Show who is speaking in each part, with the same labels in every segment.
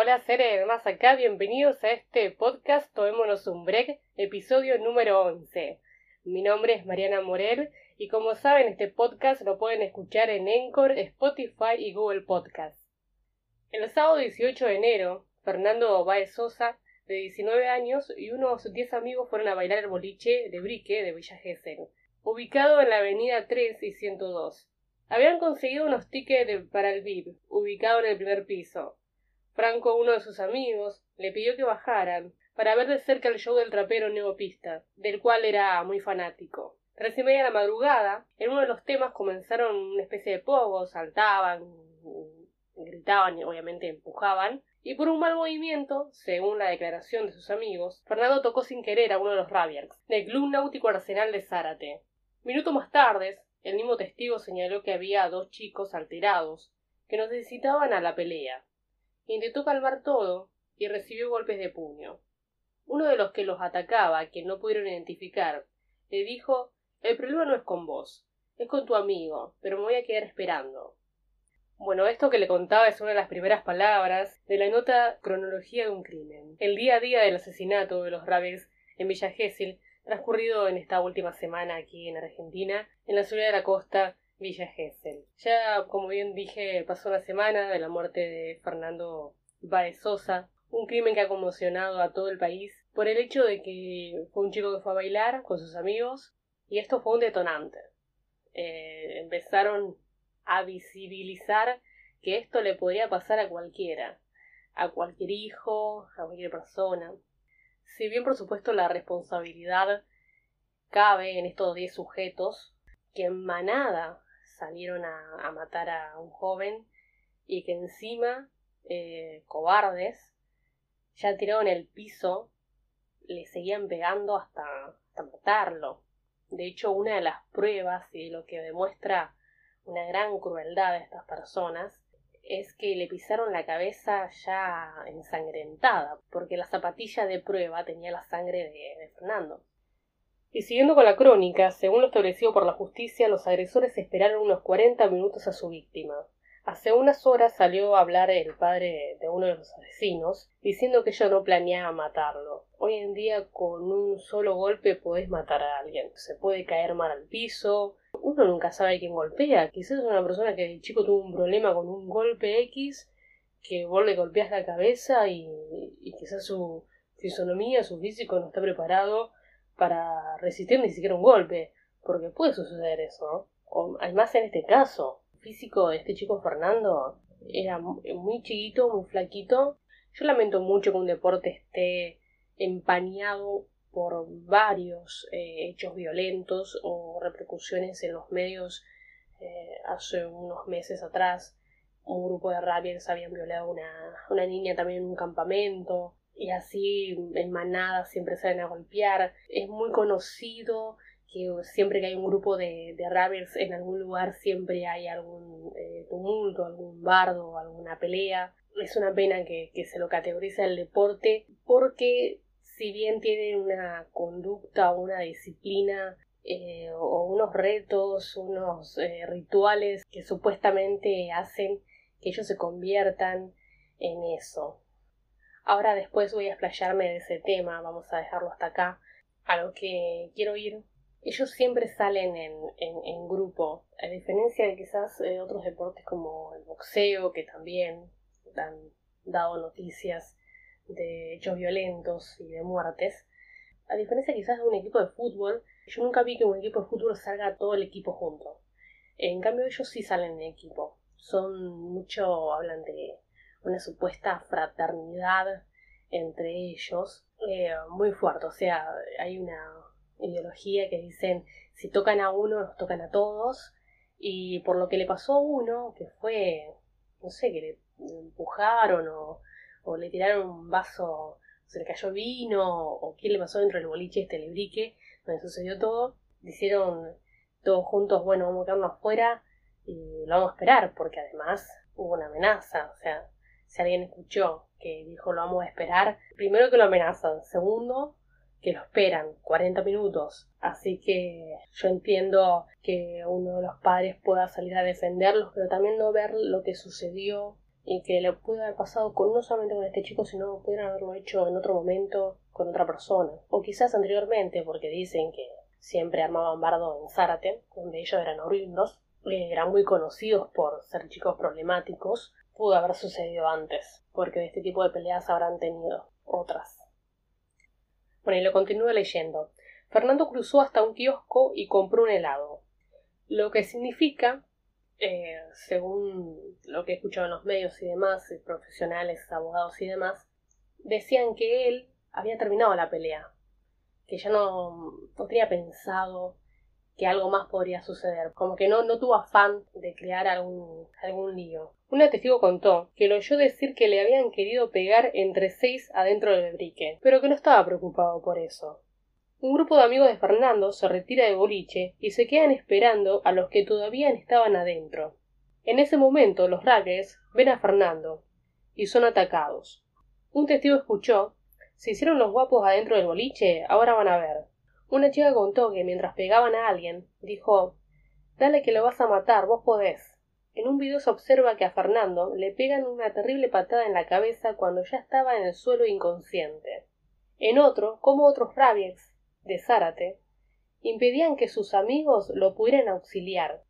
Speaker 1: Hola seres más acá, bienvenidos a este podcast Tomémonos un Break, episodio número 11. Mi nombre es Mariana Morel y como saben este podcast lo pueden escuchar en Encore, Spotify y Google Podcast. El sábado 18 de enero, Fernando Baez Sosa, de 19 años, y unos 10 amigos fueron a bailar el boliche de Brique de Villa Gesell, ubicado en la avenida 3 y 102. Habían conseguido unos tickets para el VIP, ubicado en el primer piso. Franco, uno de sus amigos, le pidió que bajaran para ver de cerca el show del trapero Neopista, del cual era muy fanático. Recién media de la madrugada, en uno de los temas comenzaron una especie de pogos, saltaban, gritaban y obviamente empujaban, y por un mal movimiento, según la declaración de sus amigos, Fernando tocó sin querer a uno de los Rabiers, del Club Náutico Arsenal de Zárate. Minuto más tarde, el mismo testigo señaló que había dos chicos alterados, que nos necesitaban a la pelea. Intentó calmar todo y recibió golpes de puño. Uno de los que los atacaba, que no pudieron identificar, le dijo El problema no es con vos, es con tu amigo, pero me voy a quedar esperando. Bueno, esto que le contaba es una de las primeras palabras de la nota Cronología de un crimen. El día a día del asesinato de los Raves en Villa Gesell, transcurrido en esta última semana aquí en Argentina, en la ciudad de la costa Villa Gesell. Ya, como bien dije, pasó una semana de la muerte de Fernando Baez Sosa, un crimen que ha conmocionado a todo el país por el hecho de que fue un chico que fue a bailar con sus amigos y esto fue un detonante. Eh, empezaron a visibilizar que esto le podría pasar a cualquiera, a cualquier hijo, a cualquier persona. Si bien por supuesto la responsabilidad cabe en estos diez sujetos que en manada salieron a, matar a un joven y que encima, eh, cobardes, ya tiraron el piso, le seguían pegando hasta, hasta matarlo. De hecho, una de las pruebas y lo que demuestra una gran crueldad de estas personas es que le pisaron la cabeza ya ensangrentada, porque la zapatilla de prueba tenía la sangre de, de Fernando. Y siguiendo con la crónica, según lo establecido por la justicia, los agresores esperaron unos cuarenta minutos a su víctima. Hace unas horas salió a hablar el padre de uno de los asesinos, diciendo que ella no planeaba matarlo. Hoy en día con un solo golpe podés matar a alguien. Se puede caer mal al piso. Uno nunca sabe quién golpea. Quizás es una persona que de chico tuvo un problema con un golpe X, que vos le golpeas la cabeza y, y quizás su fisonomía, su físico no está preparado para resistir ni siquiera un golpe. Porque puede suceder eso. O, además en este caso, físico de este chico Fernando era muy chiquito, muy flaquito. Yo lamento mucho que un deporte esté empañado por varios eh, hechos violentos o repercusiones en los medios. Eh, hace unos meses atrás, un grupo de rabias habían violado a una, una niña también en un campamento y así en manada siempre salen a golpear. Es muy conocido que siempre que hay un grupo de, de en algún lugar siempre hay algún eh, tumulto, algún bardo, alguna pelea. Es una pena que, se lo categorice el deporte porque si bien tiene una conducta o una disciplina eh, o unos retos, unos eh, rituales que supuestamente hacen que ellos se conviertan en eso. Ahora después voy a explayarme de ese tema, vamos a dejarlo hasta acá. A lo que quiero ir ellos siempre salen en, grupo, a diferencia de quizás eh, otros deportes como el boxeo, que también han dado noticias de hechos violentos y de muertes. A diferencia quizás de un equipo de fútbol, yo nunca vi que un equipo de fútbol salga todo el equipo junto. En cambio ellos sí salen en equipo. Son mucho, hablan de una supuesta fraternidad entre ellos, eh, muy fuerte. O sea, hay una ideología que dicen si tocan a uno, nos tocan a todos. Y por lo que le pasó a uno, que fue, no sé, que le empujaron o, o le tiraron un vaso, se le cayó vino, o qué le pasó dentro del boliche este lebrique, donde sucedió todo, hicieron todos juntos, bueno, vamos a quedarnos afuera y lo vamos a esperar, porque además hubo una amenaza, o sea, si alguien escuchó que dijo lo vamos a esperar, primero que lo amenazan, segundo que lo esperan 40 minutos. Así que yo entiendo que uno de los padres pueda salir a defenderlos, pero también no ver lo que sucedió y que le pudo haber pasado con, no solamente con este chico, sino pudieran haberlo hecho en otro momento con otra persona. O quizás anteriormente, porque dicen que siempre armaban bardo en Zárate, donde ellos eran horrendos, eh, eran muy conocidos por ser chicos problemáticos, pudo haber sucedido antes, porque de este tipo de peleas habrán tenido otras. Bueno, y lo continúo leyendo. Fernando cruzó hasta un kiosco y compró un helado, lo que significa eh, según lo que he escuchado en los medios y demás, profesionales, abogados y demás, decían que él había terminado la pelea, que ya no, no tenía pensado que algo más podría suceder, como que no, no tuvo afán de crear algún, algún lío. Un testigo contó que lo oyó decir que le habían querido pegar entre seis adentro del brique, pero que no estaba preocupado por eso. Un grupo de amigos de Fernando se retira de boliche y se quedan esperando a los que todavía estaban adentro. En ese momento los raggers ven a Fernando y son atacados. Un testigo escuchó se hicieron los guapos adentro del boliche, ahora van a ver. Una chica contó que mientras pegaban a alguien, dijo Dale que lo vas a matar, vos podés. En un video se observa que a Fernando le pegan una terrible patada en la cabeza cuando ya estaba en el suelo inconsciente. En otro, como otros rabies de Zárate impedían que sus amigos lo pudieran auxiliar.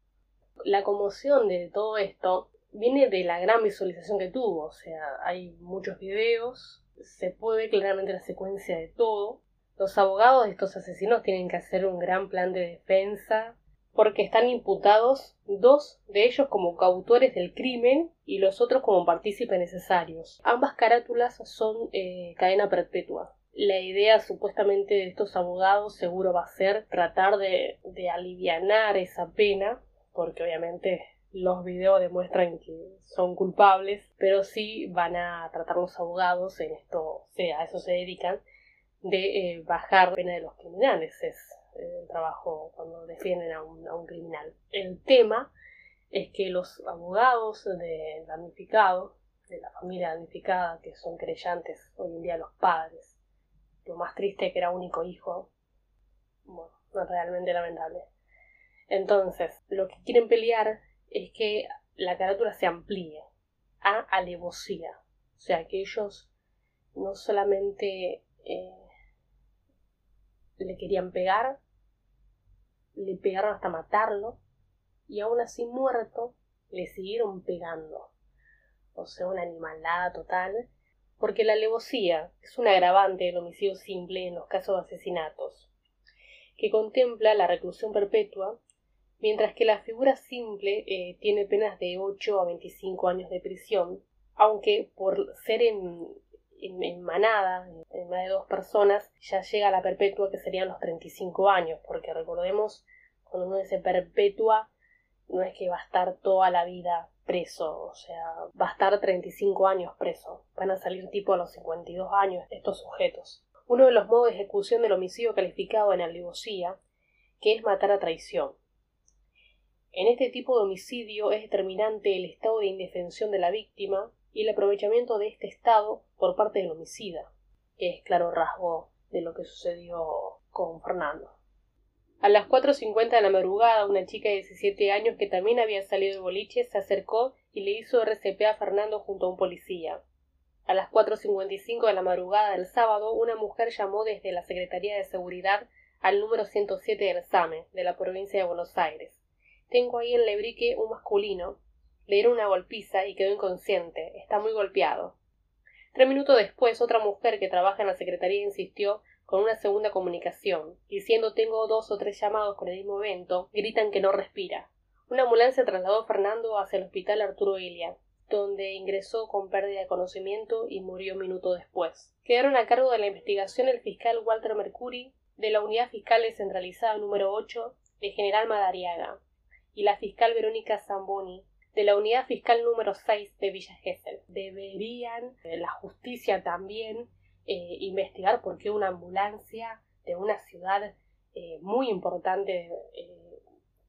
Speaker 1: La conmoción de todo esto viene de la gran visualización que tuvo, o sea, hay muchos videos, se puede ver claramente la secuencia de todo. Los abogados de estos asesinos tienen que hacer un gran plan de defensa porque están imputados dos de ellos como coautores del crimen y los otros como partícipes necesarios. Ambas carátulas son eh, cadena perpetua la idea supuestamente de estos abogados seguro va a ser tratar de, de alivianar esa pena, porque obviamente los videos demuestran que son culpables, pero sí van a tratar los abogados, en esto, a eso se dedican, de eh, bajar la pena de los criminales. Es eh, el trabajo cuando defienden a un, a un criminal. El tema es que los abogados de damnificados, de la familia damnificada, que son creyentes hoy en día los padres, lo más triste que era único hijo. Bueno, realmente lamentable. Entonces, lo que quieren pelear es que la carátula se amplíe a alevosía. O sea, que ellos no solamente eh, le querían pegar, le pegaron hasta matarlo, y aún así muerto, le siguieron pegando. O sea, una animalada total porque la alevosía es un agravante del homicidio simple en los casos de asesinatos, que contempla la reclusión perpetua, mientras que la figura simple eh, tiene penas de 8 a 25 años de prisión, aunque por ser en, en, manada, en más de dos personas, ya llega a la perpetua que serían los 35 años, porque recordemos, cuando uno dice perpetua, no es que va a estar toda la vida preso, o sea, va a estar 35 años preso. Van a salir tipo a los 52 años estos sujetos. Uno de los modos de ejecución del homicidio calificado en alevosía, que es matar a traición. En este tipo de homicidio es determinante el estado de indefensión de la víctima y el aprovechamiento de este estado por parte del homicida, que es claro rasgo de lo que sucedió con Fernando. A las 4.50 de la madrugada, una chica de 17 años que también había salido de boliche se acercó y le hizo RCP a Fernando junto a un policía. A las 4.55 de la madrugada del sábado, una mujer llamó desde la Secretaría de Seguridad al número 107 del SAME, de la provincia de Buenos Aires. Tengo ahí en Lebrique un masculino. Le dieron una golpiza y quedó inconsciente. Está muy golpeado. Tres minutos después, otra mujer que trabaja en la Secretaría insistió con una segunda comunicación, diciendo tengo dos o tres llamados con el mismo evento, gritan que no respira. Una ambulancia trasladó a Fernando hacia el hospital Arturo Ilia, donde ingresó con pérdida de conocimiento y murió un minuto después. Quedaron a cargo de la investigación el fiscal Walter Mercury, de la Unidad Fiscal Descentralizada número 8 de General Madariaga, y la fiscal Verónica Zamboni, de la Unidad Fiscal número 6 de Villa Gesell. Deberían, eh, la justicia también, eh, investigar por qué una ambulancia de una ciudad eh, muy importante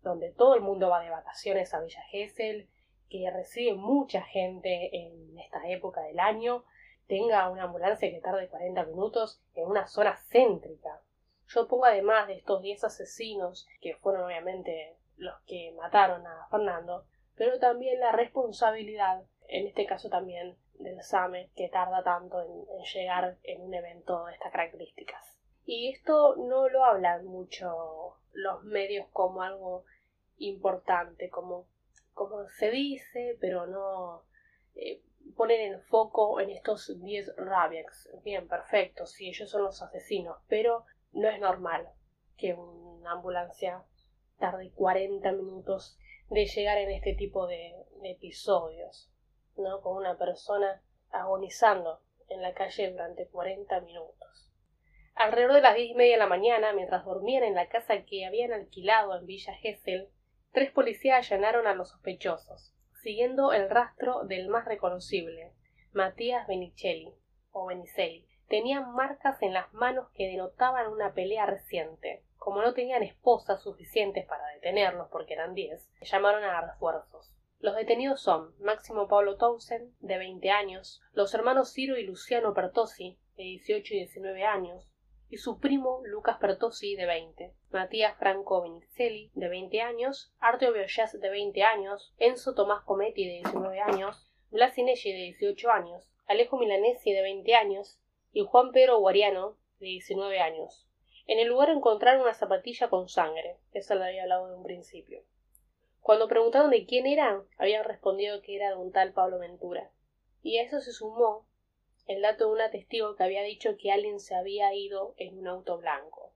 Speaker 1: donde todo el mundo va de vacaciones a Villa Gesell, que recibe mucha gente en esta época del año, tenga una ambulancia que tarde 40 minutos en una zona céntrica. Yo pongo además de estos 10 asesinos, que fueron obviamente los que mataron a Fernando, pero también la responsabilidad en este caso también del SAME, que tarda tanto en, llegar en un evento de estas características. Y esto no lo hablan mucho los medios como algo importante, como, como se dice, pero no eh, ponen el foco en estos 10 Rabiaks. Bien, perfecto, sí, ellos son los asesinos, pero no es normal que una ambulancia tarde 40 minutos de llegar en este tipo de, episodios, ¿no? Con una persona agonizando en la calle durante 40 minutos. Alrededor de las diez y media de la mañana, mientras dormían en la casa que habían alquilado en Villa Gesell, tres policías allanaron a los sospechosos, siguiendo el rastro del más reconocible, Matías Benicelli, o Benicelli. Tenían marcas en las manos que denotaban una pelea reciente. Como no tenían esposas suficientes para detenerlos, porque eran diez, llamaron a refuerzos. Los detenidos son Máximo Pablo Townsend, de 20 años, los hermanos Ciro y Luciano Pertossi, de 18 y 19 años, y su primo Lucas Pertossi, de 20, Matías Franco Benicelli, de 20 años, Arteo Biollas, de 20 años, Enzo Tomás Cometti, de 19 años, Blas de 18 años, Alejo Milanesi, de 20 años, y Juan Pedro Guariano, de 19 años. En el lugar encontraron una zapatilla con sangre. Esa la había hablado de un principio. Cuando preguntaron de quién era, habían respondido que era de un tal Pablo Ventura. Y a eso se sumó el dato de un testigo que había dicho que alguien se había ido en un auto blanco.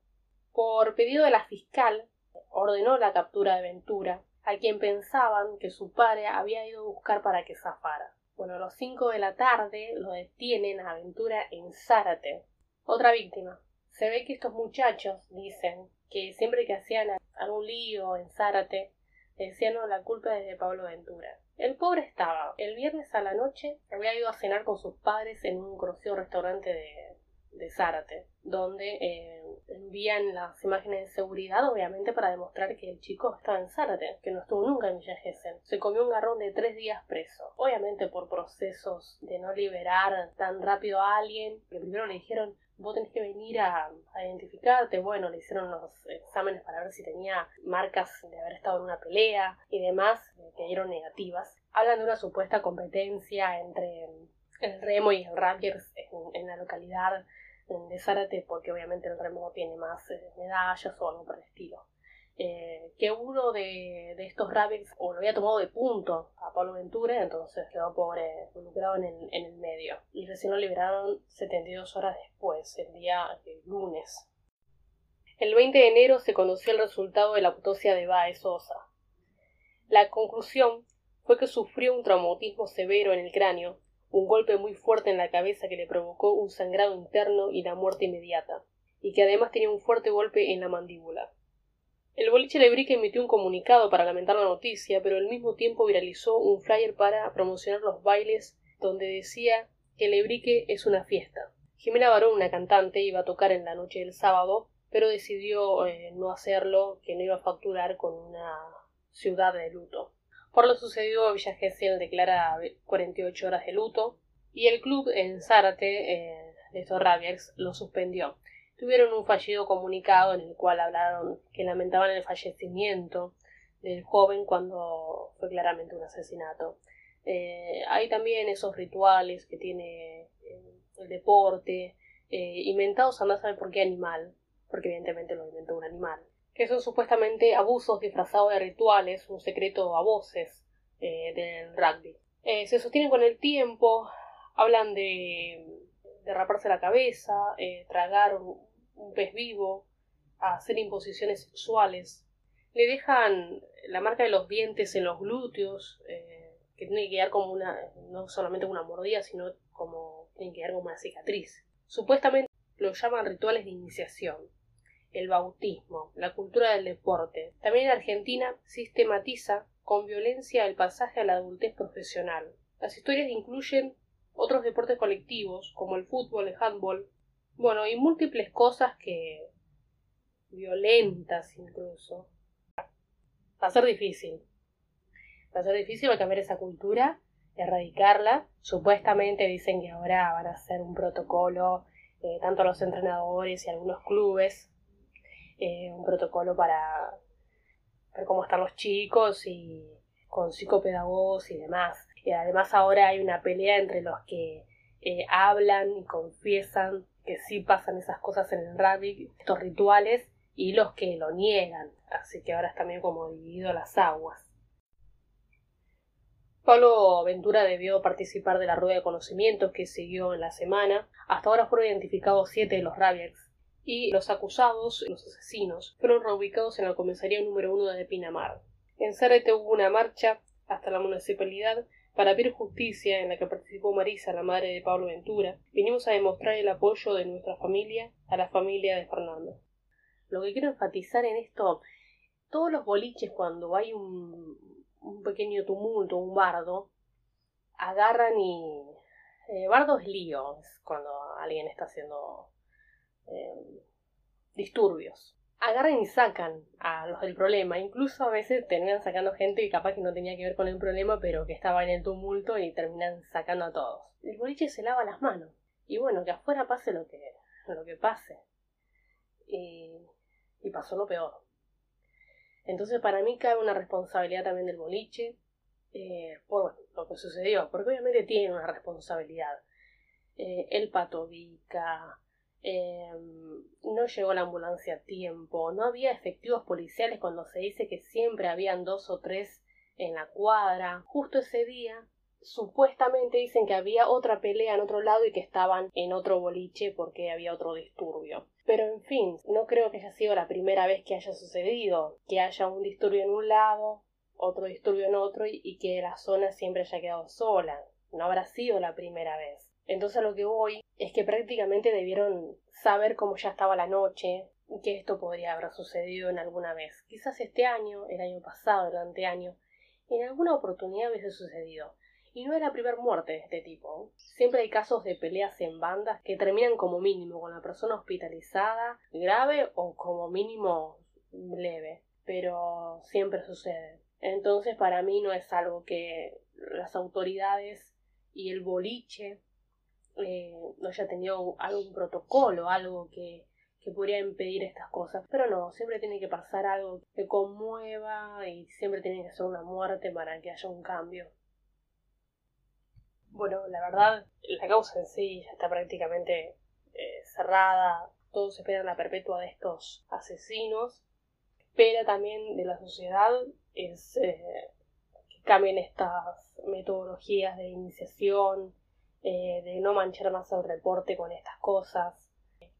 Speaker 1: Por pedido de la fiscal, ordenó la captura de Ventura, a quien pensaban que su padre había ido a buscar para que zafara. Bueno, a los cinco de la tarde lo detienen a Ventura en Zárate. Otra víctima, se ve que estos muchachos dicen que siempre que hacían algún lío en Zárate, decían la culpa es de Pablo Ventura. El pobre estaba. El viernes a la noche había ido a cenar con sus padres en un conocido restaurante de, de Zárate, donde eh, envían las imágenes de seguridad, obviamente, para demostrar que el chico estaba en Zárate, que no estuvo nunca en Villa Se comió un garrón de tres días preso, obviamente por procesos de no liberar tan rápido a alguien, que primero le dijeron vos tenés que venir a, identificarte. Bueno, le hicieron los exámenes para ver si tenía marcas de haber estado en una pelea y demás, que dieron negativas. Hablan de una supuesta competencia entre el remo y el Rutgers en, la localidad de Zárate, porque obviamente el remo tiene más eh, medallas o algo por el estilo. Eh, que uno de, estos rabbits o lo había tomado de punto a Pablo Ventura, entonces quedó pobre involucrado en el, en el medio. Y recién lo liberaron 72 horas después, el día lunes. El 20 de enero se conoció el resultado de la autopsia de Baez Sosa. La conclusión fue que sufrió un traumatismo severo en el cráneo, un golpe muy fuerte en la cabeza que le provocó un sangrado interno y la muerte inmediata, y que además tenía un fuerte golpe en la mandíbula. El boliche Lebrique emitió un comunicado para lamentar la noticia, pero al mismo tiempo viralizó un flyer para promocionar los bailes donde decía que Lebrique es una fiesta. Jimena Barón, una cantante, iba a tocar en la noche del sábado, pero decidió eh, no hacerlo, que no iba a facturar con una ciudad de luto. Por lo sucedido, Villa Gesell declara 48 horas de luto y el club en Zárate eh, de estos lo suspendió tuvieron un fallido comunicado en el cual hablaron que lamentaban el fallecimiento del joven cuando fue claramente un asesinato. Eh, hay también esos rituales que tiene eh, el deporte, eh, inventados a no saber por qué animal, porque evidentemente lo inventó un animal, que son supuestamente abusos disfrazados de rituales, un secreto a voces del rugby. se sostienen con el tiempo, hablan de, de raparse la cabeza, tragar un pez vivo, hacer imposiciones sexuales. Le dejan la marca de los dientes en los glúteos, eh, que tiene que quedar como una, no solamente una mordida, sino como tiene que quedar como una cicatriz. Supuestamente lo llaman rituales de iniciación, el bautismo, la cultura del deporte. También en Argentina sistematiza con violencia el pasaje a la adultez profesional. Las historias incluyen otros deportes colectivos como el fútbol, el handball, bueno, y múltiples cosas que... violentas incluso. Va a ser difícil. Va a ser difícil cambiar esa cultura, erradicarla. Supuestamente dicen que ahora van a hacer un protocolo, eh, tanto los entrenadores y algunos clubes, eh, un protocolo para ver cómo están los chicos y con psicopedagogos y demás. Eh, además ahora hay una pelea entre los que eh, hablan y confiesan que sí pasan esas cosas en el rugby, estos rituales, y los que lo niegan. Así que ahora es también como dividido las aguas. Pablo Ventura debió participar de la rueda de conocimientos que siguió en la semana. Hasta ahora fueron identificados siete de los Rabiacs y los acusados, los asesinos, fueron reubicados en la comisaría número uno de Pinamar. En Zárate hubo una marcha hasta la municipalidad para pedir justicia en la que participó Marisa, la madre de Pablo Ventura. Vinimos a demostrar el apoyo de nuestra familia a la familia de Fernando. Lo que quiero enfatizar en esto, todos los boliches cuando hay un, pequeño tumulto, un bardo, agarran y... Eh, bardo es lío, es cuando alguien está haciendo eh, disturbios. Agarran y sacan a los del problema. Incluso a veces terminan sacando gente que capaz que no tenía que ver con el problema, pero que estaba en el tumulto y terminan sacando a todos. El boliche se lava las manos. Y bueno, que afuera pase lo que, lo que pase. Y pasó lo peor. Entonces para mí cabe una responsabilidad también del boliche eh, por lo que sucedió, porque obviamente tiene una responsabilidad. Eh, el pato eh, no llegó la ambulancia a tiempo, no había efectivos policiales cuando se dice que siempre habían dos o tres en la cuadra. Justo ese día supuestamente dicen que había otra pelea en otro lado y que estaban en otro boliche porque había otro disturbio. Pero en fin, no creo que haya sido la primera vez que haya sucedido, que haya un disturbio en un lado, otro disturbio en otro y, que la zona siempre haya quedado sola. No habrá sido la primera vez. Entonces lo que voy es que prácticamente debieron saber cómo ya estaba la noche, que esto podría haber sucedido en alguna vez. Quizás este año, el año pasado, el anteaño, en alguna oportunidad hubiese sucedido. Y no es la primera muerte de este tipo. Siempre hay casos de peleas en bandas que terminan como mínimo con la persona hospitalizada, grave o como mínimo leve. Pero siempre sucede. Entonces para mí no es algo que las autoridades y el boliche eh, no haya tenido algún protocolo, algo que, que podría impedir estas cosas. Pero no, siempre tiene que pasar algo que conmueva y siempre tiene que ser una muerte para que haya un cambio. Bueno, la verdad, la causa en sí ya está prácticamente eh, cerrada. Todos esperan la perpetua de estos asesinos. Espera también de la sociedad es eh, que cambien estas metodologías de iniciación, eh, de no manchar más el reporte con estas cosas,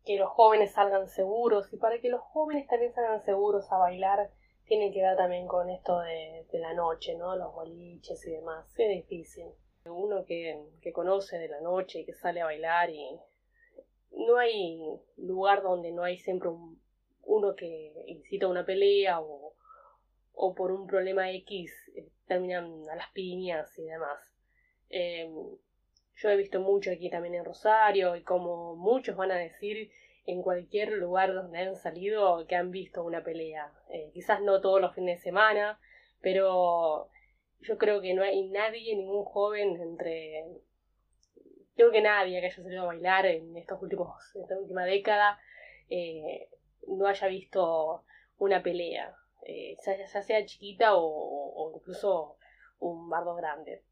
Speaker 1: que los jóvenes salgan seguros y para que los jóvenes también salgan seguros a bailar tienen que ver también con esto de, la noche, ¿no? Los boliches y demás. Es difícil uno que, que conoce de la noche y que sale a bailar y no hay lugar donde no hay siempre uno que incita una pelea o, o por un problema X eh, terminan a las piñas y demás. Em, yo he visto mucho aquí también en Rosario y como muchos van a decir en cualquier lugar donde han salido que han visto una pelea. Eh, quizás no todos los fines de semana, pero yo creo que no hay nadie, ningún joven entre creo que nadie que haya salido a bailar en estos últimos, esta última década, eh, no haya visto una pelea, eh, ya, sea chiquita o, incluso un bardo grande.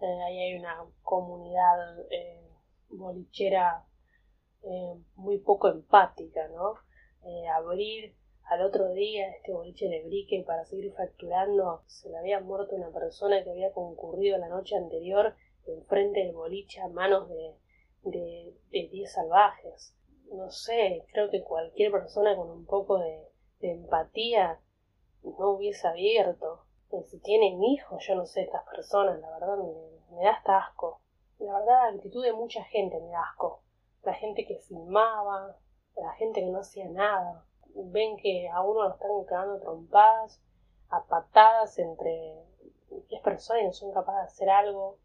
Speaker 1: Eh, ahí hay una comunidad bolichera muy poco empática, ¿no? abrir al otro día, este boliche de brique, para seguir facturando, se le había muerto una persona que había concurrido la noche anterior enfrente del boliche a manos de, de, de diez salvajes. No sé, creo que cualquier persona con un poco de, empatía no hubiese abierto. Si tienen hijos, yo no sé, estas personas, la verdad me, da hasta asco. La verdad, la actitud de mucha gente me da asco. La gente que filmaba, la gente que no hacía nada ven que a uno lo están quedando trompadas, a patadas entre 10 personas y no son capaces de hacer algo.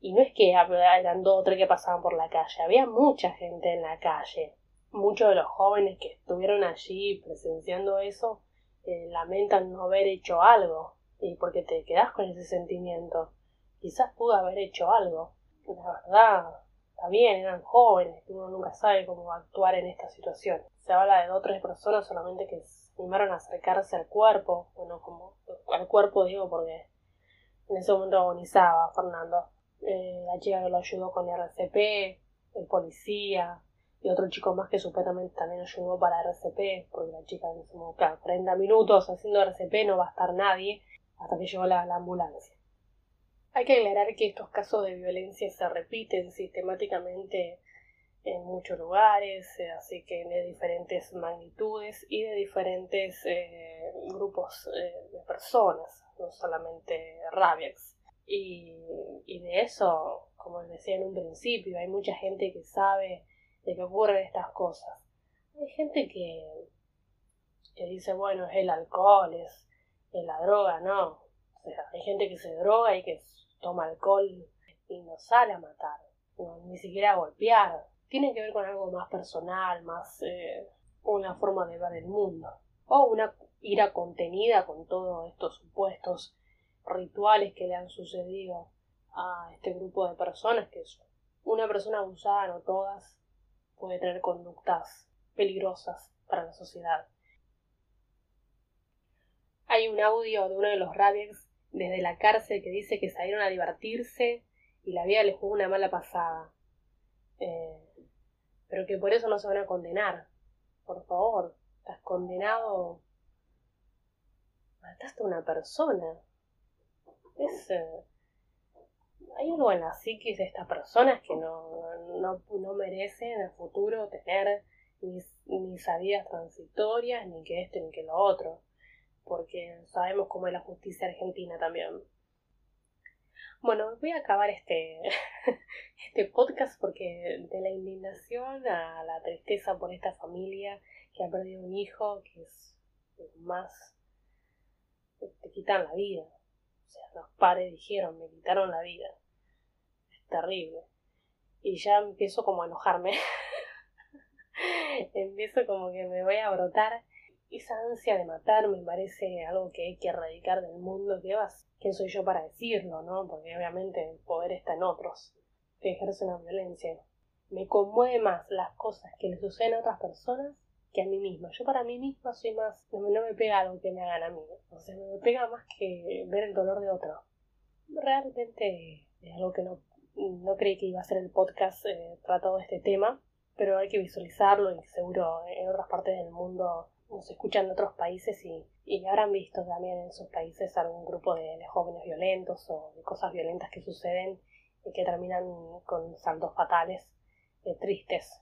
Speaker 1: Y no es que eran dos o tres que pasaban por la calle, había mucha gente en la calle. Muchos de los jóvenes que estuvieron allí presenciando eso eh, lamentan no haber hecho algo. Y porque te quedas con ese sentimiento. Quizás pudo haber hecho algo. La verdad, está bien, eran jóvenes, uno nunca sabe cómo actuar en esta situación. Se habla de dos o tres personas solamente que se animaron a acercarse al cuerpo, bueno, como al cuerpo digo porque En ese momento agonizaba Fernando. Eh, la chica que lo ayudó con RCP, el policía y otro chico más que supuestamente también ayudó para RCP, porque la chica en ese momento, claro, 40 minutos haciendo RCP no va a estar nadie hasta que llegó la ambulancia. Hay que aclarar que estos casos de violencia se repiten sistemáticamente en muchos lugares, eh, así que de diferentes magnitudes y de diferentes eh, grupos eh, de personas, no solamente rabias. Y, y, de eso, como les decía en un principio, hay mucha gente que sabe de que ocurren estas cosas. Hay gente que, que dice, bueno, es el alcohol, es, es la droga, no. O sea, hay gente que se droga y que toma alcohol y no sale a matar, ni siquiera a golpear. Tiene que ver con algo más personal, más eh, una forma de ver el mundo. O una ira contenida con todos estos supuestos rituales que le han sucedido a este grupo de personas, que es una persona abusada, no todas, puede tener conductas peligrosas para la sociedad. Hay un audio de uno de los Rabbits desde la cárcel que dice que salieron a divertirse y la vida les jugó una mala pasada. Eh, pero que por eso no se van a condenar. Por favor, estás condenado. Mataste a una persona. Es. Eh, hay algo en la psiquis de estas personas que no, no, no merecen en el futuro tener ni, ni transitorias, ni que esto, ni que lo otro porque sabemos cómo es la justicia argentina también. Bueno, voy a acabar este, este podcast porque de la indignación a la tristeza por esta familia que ha perdido un hijo, que es más, te quitan la vida. O sea, los padres dijeron, me quitaron la vida. Es terrible. Y ya empiezo como a enojarme. empiezo como que me voy a brotar esa ansia de matar me parece algo que hay que erradicar del mundo que vas. ¿Quién soy yo para decirlo, no? Porque obviamente el poder está en otros que ejercen la violencia. Me conmueve más las cosas que le suceden a otras personas que a mí misma. Yo para mí misma soy más, no, me pega algo que me hagan a mí. O sea, me pega más que ver el dolor de otro. Realmente es algo que no, no creí que iba a ser el podcast eh, tratado de este tema, pero hay que visualizarlo y seguro en otras partes del mundo nos escuchan en otros países y, y habrán visto también en sus países algún grupo de, jóvenes violentos o de cosas violentas que suceden y que terminan con saldos fatales eh, tristes.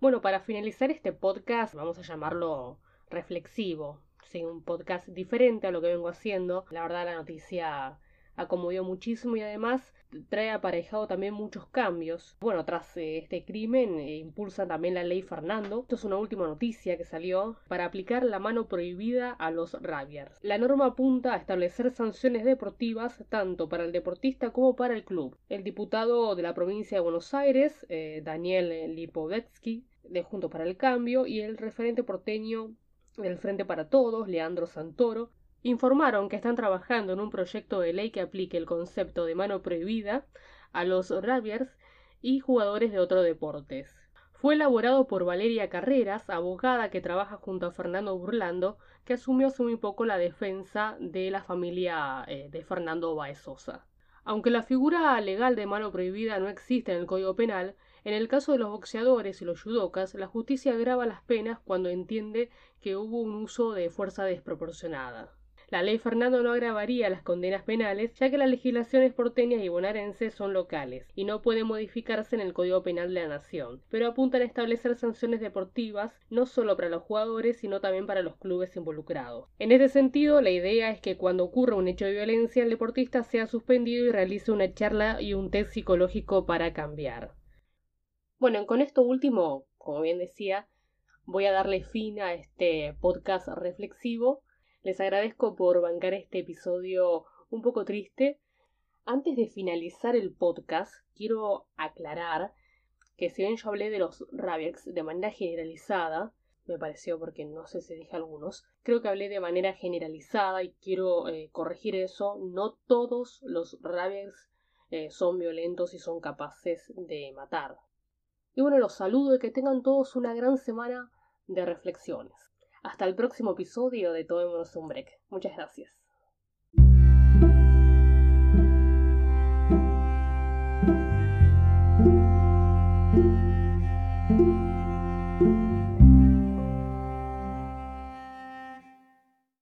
Speaker 1: Bueno, para finalizar este podcast, vamos a llamarlo reflexivo, ¿sí? un podcast diferente a lo que vengo haciendo. La verdad la noticia acomodó muchísimo y además trae aparejado también muchos cambios. Bueno, tras eh, este crimen eh, impulsan también la ley Fernando. Esto es una última noticia que salió para aplicar la mano prohibida a los rabiers. La norma apunta a establecer sanciones deportivas tanto para el deportista como para el club. El diputado de la provincia de Buenos Aires, eh, Daniel Lipovetsky, de Junto para el Cambio, y el referente porteño del Frente para Todos, Leandro Santoro, informaron que están trabajando en un proyecto de ley que aplique el concepto de mano prohibida a los rabiers y jugadores de otros deportes. Fue elaborado por Valeria Carreras, abogada que trabaja junto a Fernando Burlando, que asumió hace muy poco la defensa de la familia eh, de Fernando Baezosa. Aunque la figura legal de mano prohibida no existe en el Código Penal, en el caso de los boxeadores y los judocas, la justicia agrava las penas cuando entiende que hubo un uso de fuerza desproporcionada. La ley Fernando no agravaría las condenas penales, ya que las legislaciones porteñas y bonaerenses son locales y no pueden modificarse en el Código Penal de la Nación, pero apuntan a establecer sanciones deportivas no solo para los jugadores, sino también para los clubes involucrados. En este sentido, la idea es que cuando ocurra un hecho de violencia, el deportista sea suspendido y realice una charla y un test psicológico para cambiar. Bueno, con esto último, como bien decía, voy a darle fin a este podcast reflexivo les agradezco por bancar este episodio un poco triste. Antes de finalizar el podcast, quiero aclarar que si bien yo hablé de los Rabiax de manera generalizada, me pareció porque no sé si dije algunos, creo que hablé de manera generalizada y quiero eh, corregir eso. No todos los Rabiax eh, son violentos y son capaces de matar. Y bueno, los saludo y que tengan todos una gran semana de reflexiones. Hasta el próximo episodio de Tomémonos un Break. Muchas gracias.